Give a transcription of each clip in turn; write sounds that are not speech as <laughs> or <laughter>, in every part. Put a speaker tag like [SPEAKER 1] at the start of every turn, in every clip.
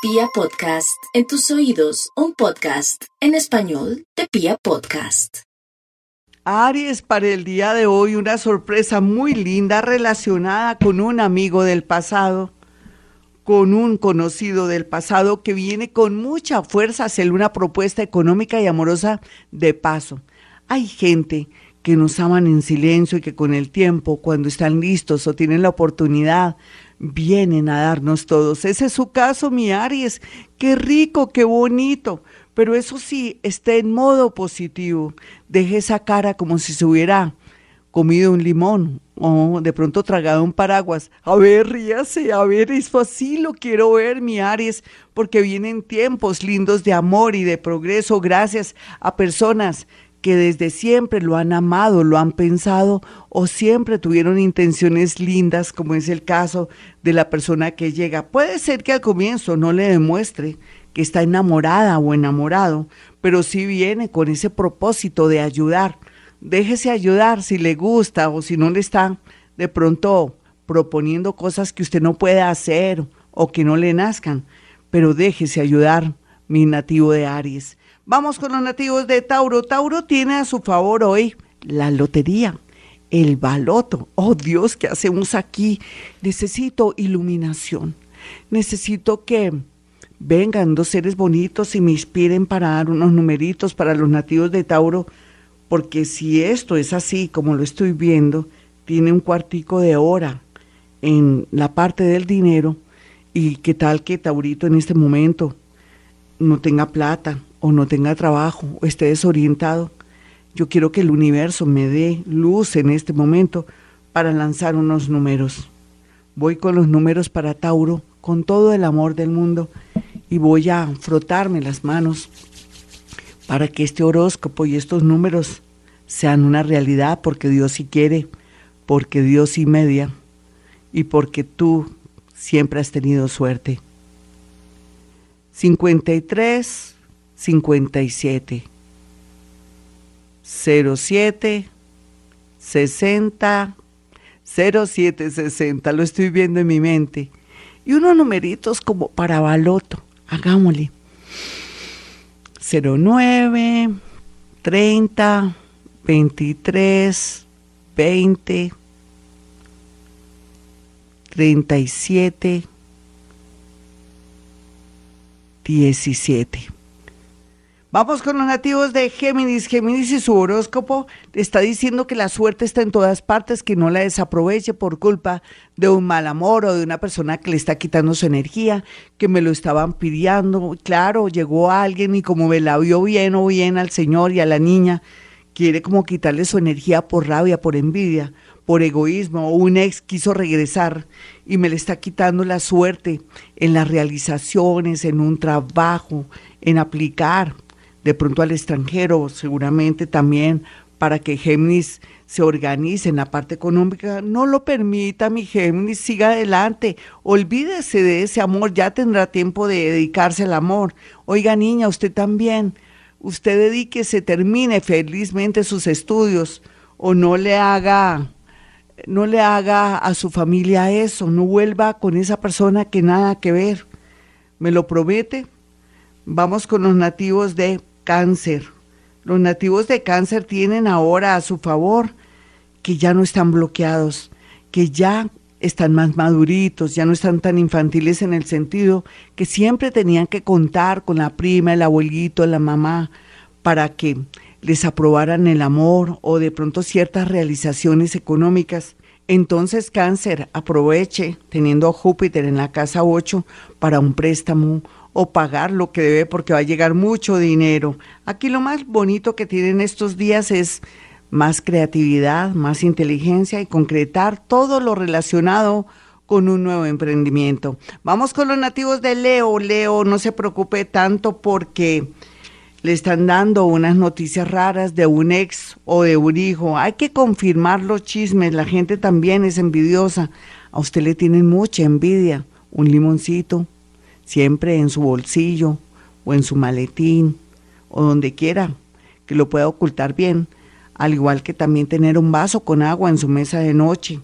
[SPEAKER 1] Pia Podcast, en tus oídos, un podcast en español de Pia Podcast.
[SPEAKER 2] Aries, para el día de hoy una sorpresa muy linda relacionada con un amigo del pasado, con un conocido del pasado que viene con mucha fuerza a hacer una propuesta económica y amorosa de paso. Hay gente que nos aman en silencio y que con el tiempo, cuando están listos o tienen la oportunidad, vienen a darnos todos. Ese es su caso, mi Aries. Qué rico, qué bonito. Pero eso sí, esté en modo positivo. Deje esa cara como si se hubiera comido un limón o de pronto tragado un paraguas. A ver, ríase, a ver, eso así lo quiero ver, mi Aries, porque vienen tiempos lindos de amor y de progreso gracias a personas que desde siempre lo han amado, lo han pensado o siempre tuvieron intenciones lindas, como es el caso de la persona que llega. Puede ser que al comienzo no le demuestre que está enamorada o enamorado, pero sí viene con ese propósito de ayudar. Déjese ayudar si le gusta o si no le está de pronto proponiendo cosas que usted no puede hacer o que no le nazcan, pero déjese ayudar, mi nativo de Aries. Vamos con los nativos de Tauro. Tauro tiene a su favor hoy la lotería, el baloto. Oh Dios, ¿qué hacemos aquí? Necesito iluminación. Necesito que vengan dos seres bonitos y me inspiren para dar unos numeritos para los nativos de Tauro, porque si esto es así como lo estoy viendo, tiene un cuartico de hora en la parte del dinero y qué tal que Taurito en este momento no tenga plata, o no tenga trabajo o esté desorientado, yo quiero que el universo me dé luz en este momento para lanzar unos números. Voy con los números para Tauro, con todo el amor del mundo, y voy a frotarme las manos para que este horóscopo y estos números sean una realidad, porque Dios sí quiere, porque Dios sí media, y porque tú siempre has tenido suerte. 53 57 07 60 07 60 lo estoy viendo en mi mente. Y unos numeritos como para baloto. Hagámosle. 09 30 23 20 37 17 Vamos con los nativos de Géminis. Géminis y su horóscopo está diciendo que la suerte está en todas partes, que no la desaproveche por culpa de un mal amor o de una persona que le está quitando su energía, que me lo estaban pidiendo. Claro, llegó alguien y como me la vio bien o bien al señor y a la niña, quiere como quitarle su energía por rabia, por envidia, por egoísmo, un ex quiso regresar y me le está quitando la suerte en las realizaciones, en un trabajo, en aplicar de pronto al extranjero, seguramente también para que Géminis se organice en la parte económica. No lo permita, mi Géminis, siga adelante. Olvídese de ese amor, ya tendrá tiempo de dedicarse al amor. Oiga, niña, usted también. Usted dedíquese, termine felizmente sus estudios o no le haga no le haga a su familia eso, no vuelva con esa persona que nada que ver. ¿Me lo promete? Vamos con los nativos de cáncer. Los nativos de cáncer tienen ahora a su favor que ya no están bloqueados, que ya están más maduritos, ya no están tan infantiles en el sentido que siempre tenían que contar con la prima, el abuelito, la mamá, para que les aprobaran el amor o de pronto ciertas realizaciones económicas. Entonces cáncer, aproveche teniendo a Júpiter en la casa 8 para un préstamo o pagar lo que debe porque va a llegar mucho dinero. Aquí lo más bonito que tienen estos días es más creatividad, más inteligencia y concretar todo lo relacionado con un nuevo emprendimiento. Vamos con los nativos de Leo. Leo, no se preocupe tanto porque le están dando unas noticias raras de un ex o de un hijo. Hay que confirmar los chismes, la gente también es envidiosa. A usted le tienen mucha envidia. Un limoncito, siempre en su bolsillo o en su maletín o donde quiera que lo pueda ocultar bien, al igual que también tener un vaso con agua en su mesa de noche.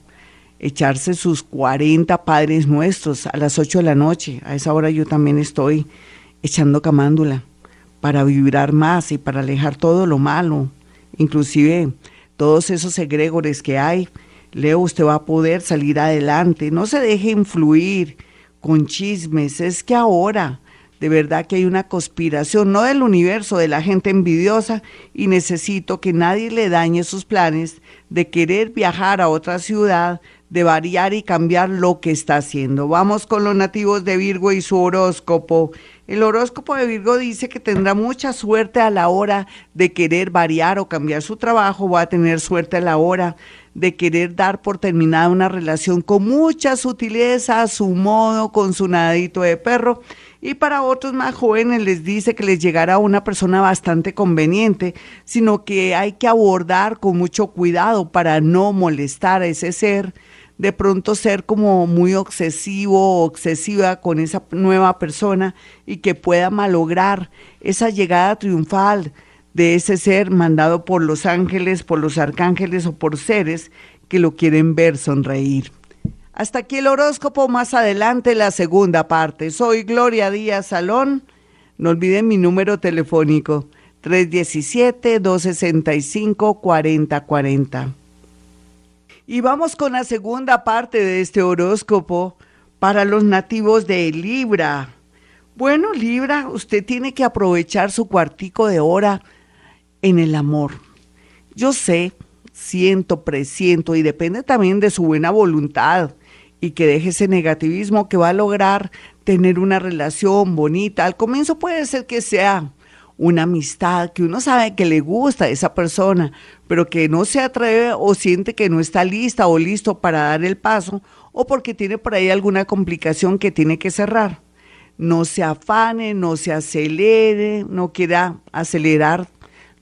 [SPEAKER 2] echarse sus 40 padres nuestros a las 8 de la noche. A esa hora yo también estoy echando camándula para vibrar más y para alejar todo lo malo, inclusive todos esos egregores que hay. Leo, usted va a poder salir adelante. No se deje influir con chismes. Es que ahora de verdad que hay una conspiración, no del universo, de la gente envidiosa, y necesito que nadie le dañe sus planes de querer viajar a otra ciudad, de variar y cambiar lo que está haciendo. Vamos con los nativos de Virgo y su horóscopo. El horóscopo de Virgo dice que tendrá mucha suerte a la hora de querer variar o cambiar su trabajo, va a tener suerte a la hora de querer dar por terminada una relación con mucha sutileza, a su modo, con su nadito de perro. Y para otros más jóvenes les dice que les llegará una persona bastante conveniente, sino que hay que abordar con mucho cuidado para no molestar a ese ser, de pronto ser como muy obsesivo o obsesiva con esa nueva persona y que pueda malograr esa llegada triunfal de ese ser mandado por los ángeles, por los arcángeles o por seres que lo quieren ver sonreír. Hasta aquí el horóscopo, más adelante la segunda parte. Soy Gloria Díaz Salón. No olviden mi número telefónico 317-265-4040. Y vamos con la segunda parte de este horóscopo para los nativos de Libra. Bueno, Libra, usted tiene que aprovechar su cuartico de hora en el amor. Yo sé, siento, presiento y depende también de su buena voluntad y que deje ese negativismo que va a lograr tener una relación bonita. Al comienzo puede ser que sea una amistad, que uno sabe que le gusta a esa persona, pero que no se atreve o siente que no está lista o listo para dar el paso, o porque tiene por ahí alguna complicación que tiene que cerrar. No se afane, no se acelere, no quiera acelerar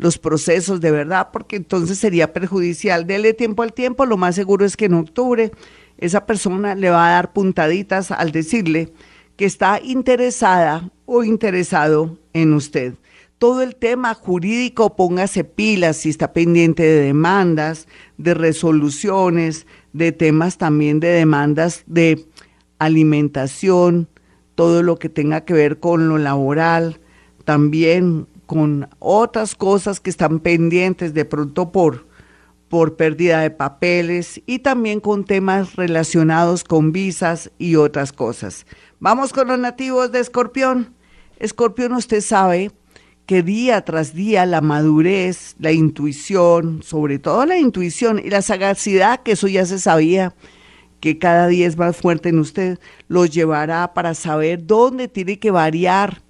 [SPEAKER 2] los procesos de verdad, porque entonces sería perjudicial. Dele tiempo al tiempo, lo más seguro es que en octubre esa persona le va a dar puntaditas al decirle que está interesada o interesado en usted. Todo el tema jurídico, póngase pilas si está pendiente de demandas, de resoluciones, de temas también de demandas de alimentación, todo lo que tenga que ver con lo laboral, también con otras cosas que están pendientes de pronto por por pérdida de papeles y también con temas relacionados con visas y otras cosas. Vamos con los nativos de Escorpión. Escorpión, usted sabe que día tras día la madurez, la intuición, sobre todo la intuición y la sagacidad, que eso ya se sabía, que cada día es más fuerte en usted, los llevará para saber dónde tiene que variar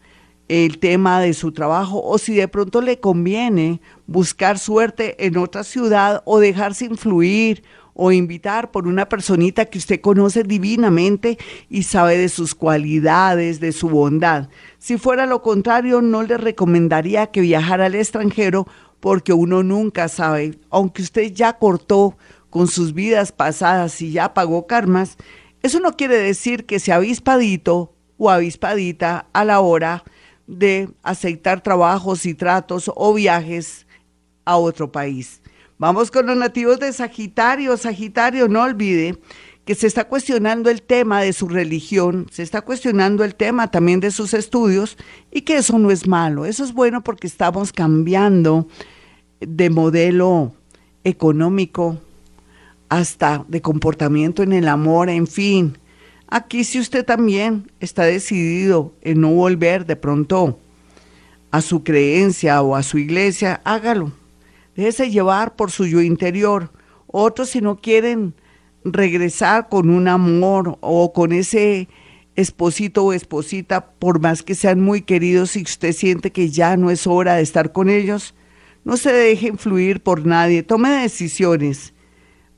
[SPEAKER 2] el tema de su trabajo o si de pronto le conviene buscar suerte en otra ciudad o dejarse influir o invitar por una personita que usted conoce divinamente y sabe de sus cualidades, de su bondad. Si fuera lo contrario, no le recomendaría que viajara al extranjero porque uno nunca sabe, aunque usted ya cortó con sus vidas pasadas y ya pagó karmas, eso no quiere decir que sea avispadito o avispadita a la hora de aceptar trabajos y tratos o viajes a otro país. Vamos con los nativos de Sagitario. Sagitario, no olvide que se está cuestionando el tema de su religión, se está cuestionando el tema también de sus estudios y que eso no es malo, eso es bueno porque estamos cambiando de modelo económico hasta de comportamiento en el amor, en fin, Aquí si usted también está decidido en no volver de pronto a su creencia o a su iglesia, hágalo. Déjese llevar por su yo interior. Otros si no quieren regresar con un amor o con ese esposito o esposita, por más que sean muy queridos y usted siente que ya no es hora de estar con ellos, no se deje influir por nadie, tome decisiones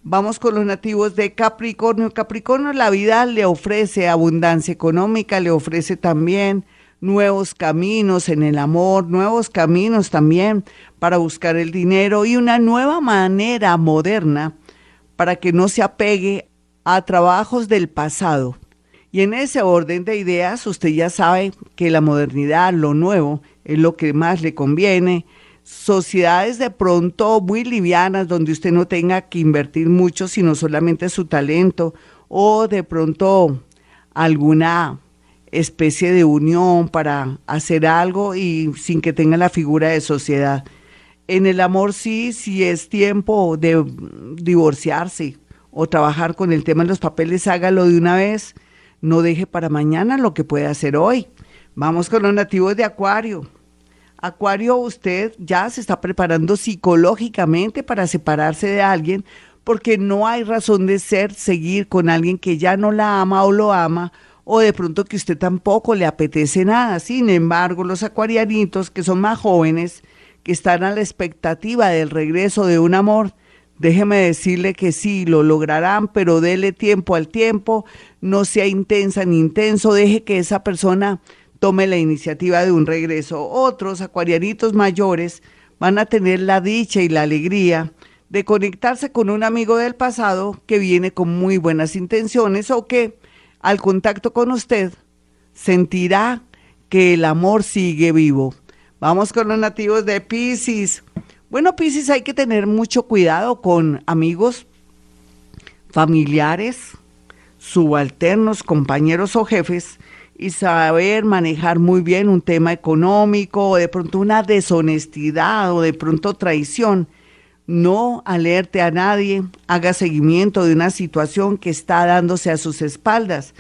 [SPEAKER 2] Vamos con los nativos de Capricornio. Capricornio, la vida le ofrece abundancia económica, le ofrece también nuevos caminos en el amor, nuevos caminos también para buscar el dinero y una nueva manera moderna para que no se apegue a trabajos del pasado. Y en ese orden de ideas, usted ya sabe que la modernidad, lo nuevo, es lo que más le conviene, sociedades de pronto muy livianas donde usted no tenga que invertir mucho, sino solamente su talento o de pronto alguna especie de unión para hacer algo y sin que tenga la figura de sociedad. En el amor sí, si es tiempo de divorciarse o trabajar con el tema de los papeles, hágalo de una vez. No deje para mañana lo que puede hacer hoy. Vamos con los nativos de Acuario. Acuario, usted ya se está preparando psicológicamente para separarse de alguien porque no hay razón de ser seguir con alguien que ya no la ama o lo ama o de pronto que usted tampoco le apetece nada. Sin embargo, los acuarianitos que son más jóvenes, que están a la expectativa del regreso de un amor, déjeme decirle que sí, lo lograrán, pero dele tiempo al tiempo, no sea intensa ni intenso, deje que esa persona tome la iniciativa de un regreso. Otros acuarianitos mayores van a tener la dicha y la alegría de conectarse con un amigo del pasado que viene con muy buenas intenciones o que al contacto con usted sentirá que el amor sigue vivo. Vamos con los nativos de Pisces. Bueno, Pisces hay que tener mucho cuidado con amigos, familiares, subalternos, compañeros o jefes y saber manejar muy bien un tema económico o de pronto una deshonestidad o de pronto traición no alerte a nadie, haga seguimiento de una situación que está dándose a sus espaldas.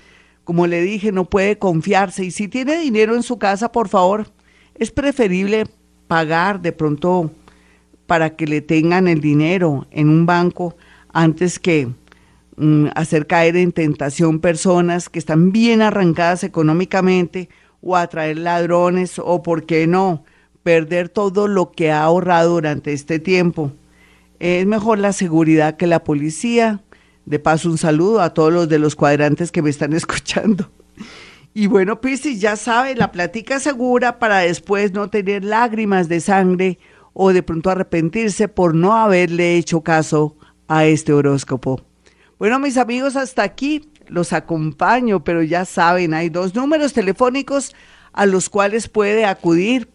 [SPEAKER 2] Como le dije, no puede confiarse y si tiene dinero en su casa, por favor, es preferible pagar de pronto para que le tengan el dinero en un banco antes que mm, hacer caer en tentación personas que están bien arrancadas económicamente o atraer ladrones o, por qué no, perder todo lo que ha ahorrado durante este tiempo. Es mejor la seguridad que la policía. De paso, un saludo a todos los de los cuadrantes que me están <laughs> escuchando. Y bueno, Piscis, ya sabe, la plática segura para después no tener lágrimas de sangre o de pronto arrepentirse por no haberle hecho caso a este horóscopo. Bueno, mis amigos, hasta aquí los acompaño, pero ya saben, hay dos números telefónicos a los cuales puede acudir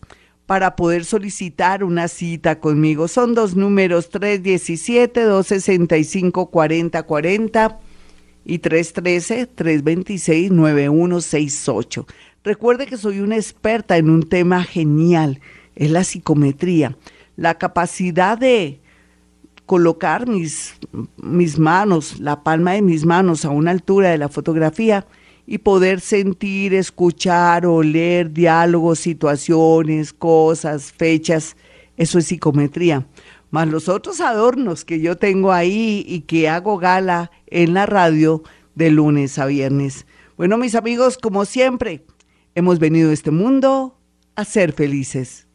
[SPEAKER 2] para poder solicitar una cita conmigo. Son dos números, 317-265-4040 y 313-326-9168. Recuerde que soy una experta en un tema genial, es la psicometría, la capacidad de colocar mis, mis manos, la palma de mis manos a una altura de la fotografía y poder sentir, escuchar, oler diálogos, situaciones, cosas, fechas. Eso es psicometría. Más los otros adornos que yo tengo ahí y que hago gala en la radio de lunes a viernes. Bueno, mis amigos, como siempre, hemos venido a este mundo a ser felices.